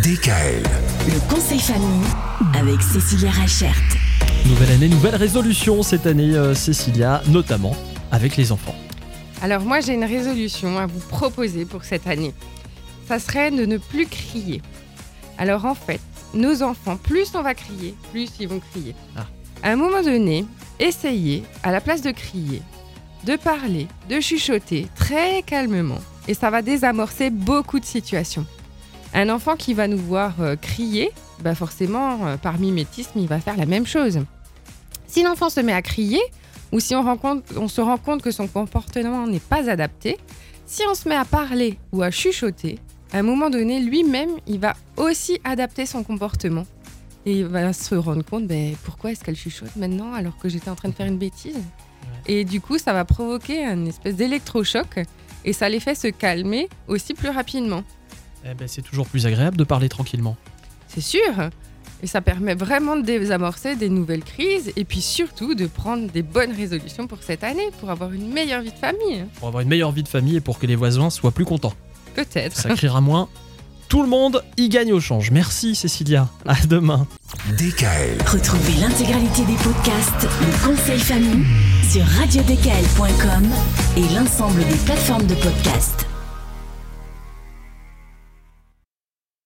DKL. Le conseil famille avec Cécilia Rachert. Nouvelle année, nouvelle résolution cette année, euh, Cécilia, notamment avec les enfants. Alors moi j'ai une résolution à vous proposer pour cette année. Ça serait de ne plus crier. Alors en fait, nos enfants, plus on va crier, plus ils vont crier. Ah. À un moment donné, essayez, à la place de crier, de parler, de chuchoter très calmement. Et ça va désamorcer beaucoup de situations. Un enfant qui va nous voir euh, crier, bah forcément, euh, par mimétisme, il va faire la même chose. Si l'enfant se met à crier, ou si on, rencontre- on se rend compte que son comportement n'est pas adapté, si on se met à parler ou à chuchoter, à un moment donné, lui-même, il va aussi adapter son comportement. Et il va se rendre compte, ben, pourquoi est-ce qu'elle chuchote maintenant alors que j'étais en train de faire une bêtise? Et du coup, ça va provoquer un espèce d'électrochoc et ça les fait se calmer aussi plus rapidement. Eh ben, c'est toujours plus agréable de parler tranquillement. C'est sûr. Et ça permet vraiment de désamorcer des nouvelles crises et puis surtout de prendre des bonnes résolutions pour cette année, pour avoir une meilleure vie de famille. Pour avoir une meilleure vie de famille et pour que les voisins soient plus contents. Peut-être. Ça criera moins. Tout le monde y gagne au change. Merci Cécilia. À demain. DKL. Retrouvez l'intégralité des podcasts Le conseil famille sur radiodkl.com et l'ensemble des plateformes de podcasts.